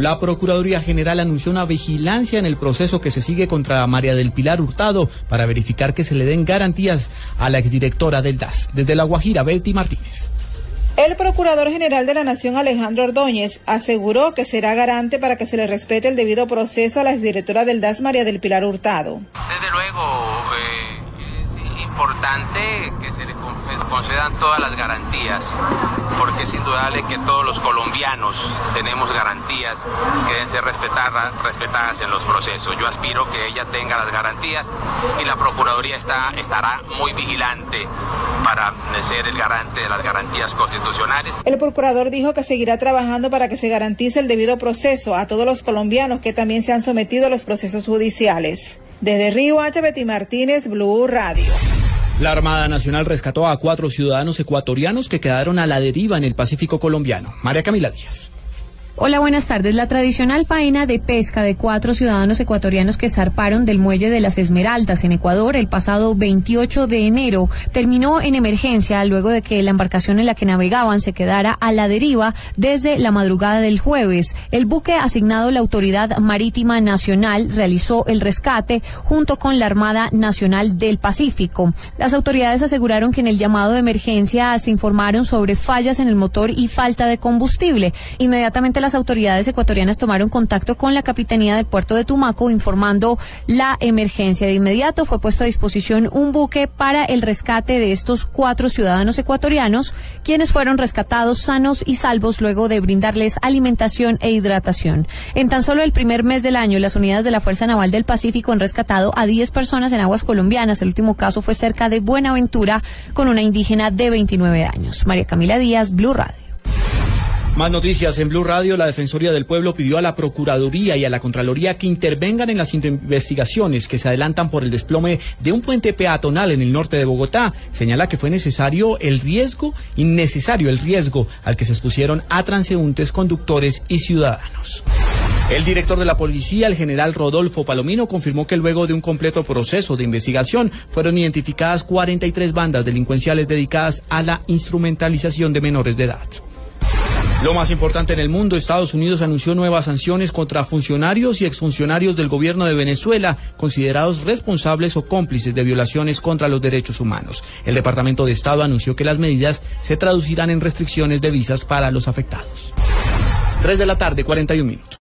La Procuraduría General anunció una vigilancia en el proceso que se sigue contra María del Pilar Hurtado para verificar que se le den garantías a la exdirectora del DAS. Desde La Guajira, Betty Martínez. El Procurador General de la Nación, Alejandro Ordóñez, aseguró que será garante para que se le respete el debido proceso a la exdirectora del DAS, María del Pilar Hurtado. Desde luego, importante que se le concedan todas las garantías, porque es indudable que todos los colombianos tenemos garantías que deben ser respetadas, respetadas en los procesos. Yo aspiro que ella tenga las garantías y la Procuraduría está, estará muy vigilante para ser el garante de las garantías constitucionales. El procurador dijo que seguirá trabajando para que se garantice el debido proceso a todos los colombianos que también se han sometido a los procesos judiciales. Desde Río H. Betty Martínez, Blue Radio. La Armada Nacional rescató a cuatro ciudadanos ecuatorianos que quedaron a la deriva en el Pacífico colombiano. María Camila Díaz. Hola, buenas tardes. La tradicional faena de pesca de cuatro ciudadanos ecuatorianos que zarparon del muelle de las Esmeraldas en Ecuador el pasado 28 de enero terminó en emergencia luego de que la embarcación en la que navegaban se quedara a la deriva desde la madrugada del jueves. El buque asignado la Autoridad Marítima Nacional realizó el rescate junto con la Armada Nacional del Pacífico. Las autoridades aseguraron que en el llamado de emergencia se informaron sobre fallas en el motor y falta de combustible. Inmediatamente las autoridades ecuatorianas tomaron contacto con la Capitanía del Puerto de Tumaco informando la emergencia. De inmediato fue puesto a disposición un buque para el rescate de estos cuatro ciudadanos ecuatorianos, quienes fueron rescatados sanos y salvos luego de brindarles alimentación e hidratación. En tan solo el primer mes del año, las unidades de la Fuerza Naval del Pacífico han rescatado a 10 personas en aguas colombianas. El último caso fue cerca de Buenaventura con una indígena de 29 años. María Camila Díaz, Blue Radio. Más noticias en Blue Radio. La Defensoría del Pueblo pidió a la Procuraduría y a la Contraloría que intervengan en las investigaciones que se adelantan por el desplome de un puente peatonal en el norte de Bogotá. Señala que fue necesario el riesgo, innecesario el riesgo al que se expusieron a transeúntes, conductores y ciudadanos. El director de la policía, el general Rodolfo Palomino, confirmó que luego de un completo proceso de investigación fueron identificadas 43 bandas delincuenciales dedicadas a la instrumentalización de menores de edad. Lo más importante en el mundo, Estados Unidos anunció nuevas sanciones contra funcionarios y exfuncionarios del gobierno de Venezuela considerados responsables o cómplices de violaciones contra los derechos humanos. El Departamento de Estado anunció que las medidas se traducirán en restricciones de visas para los afectados. 3 de la tarde, 41 minutos.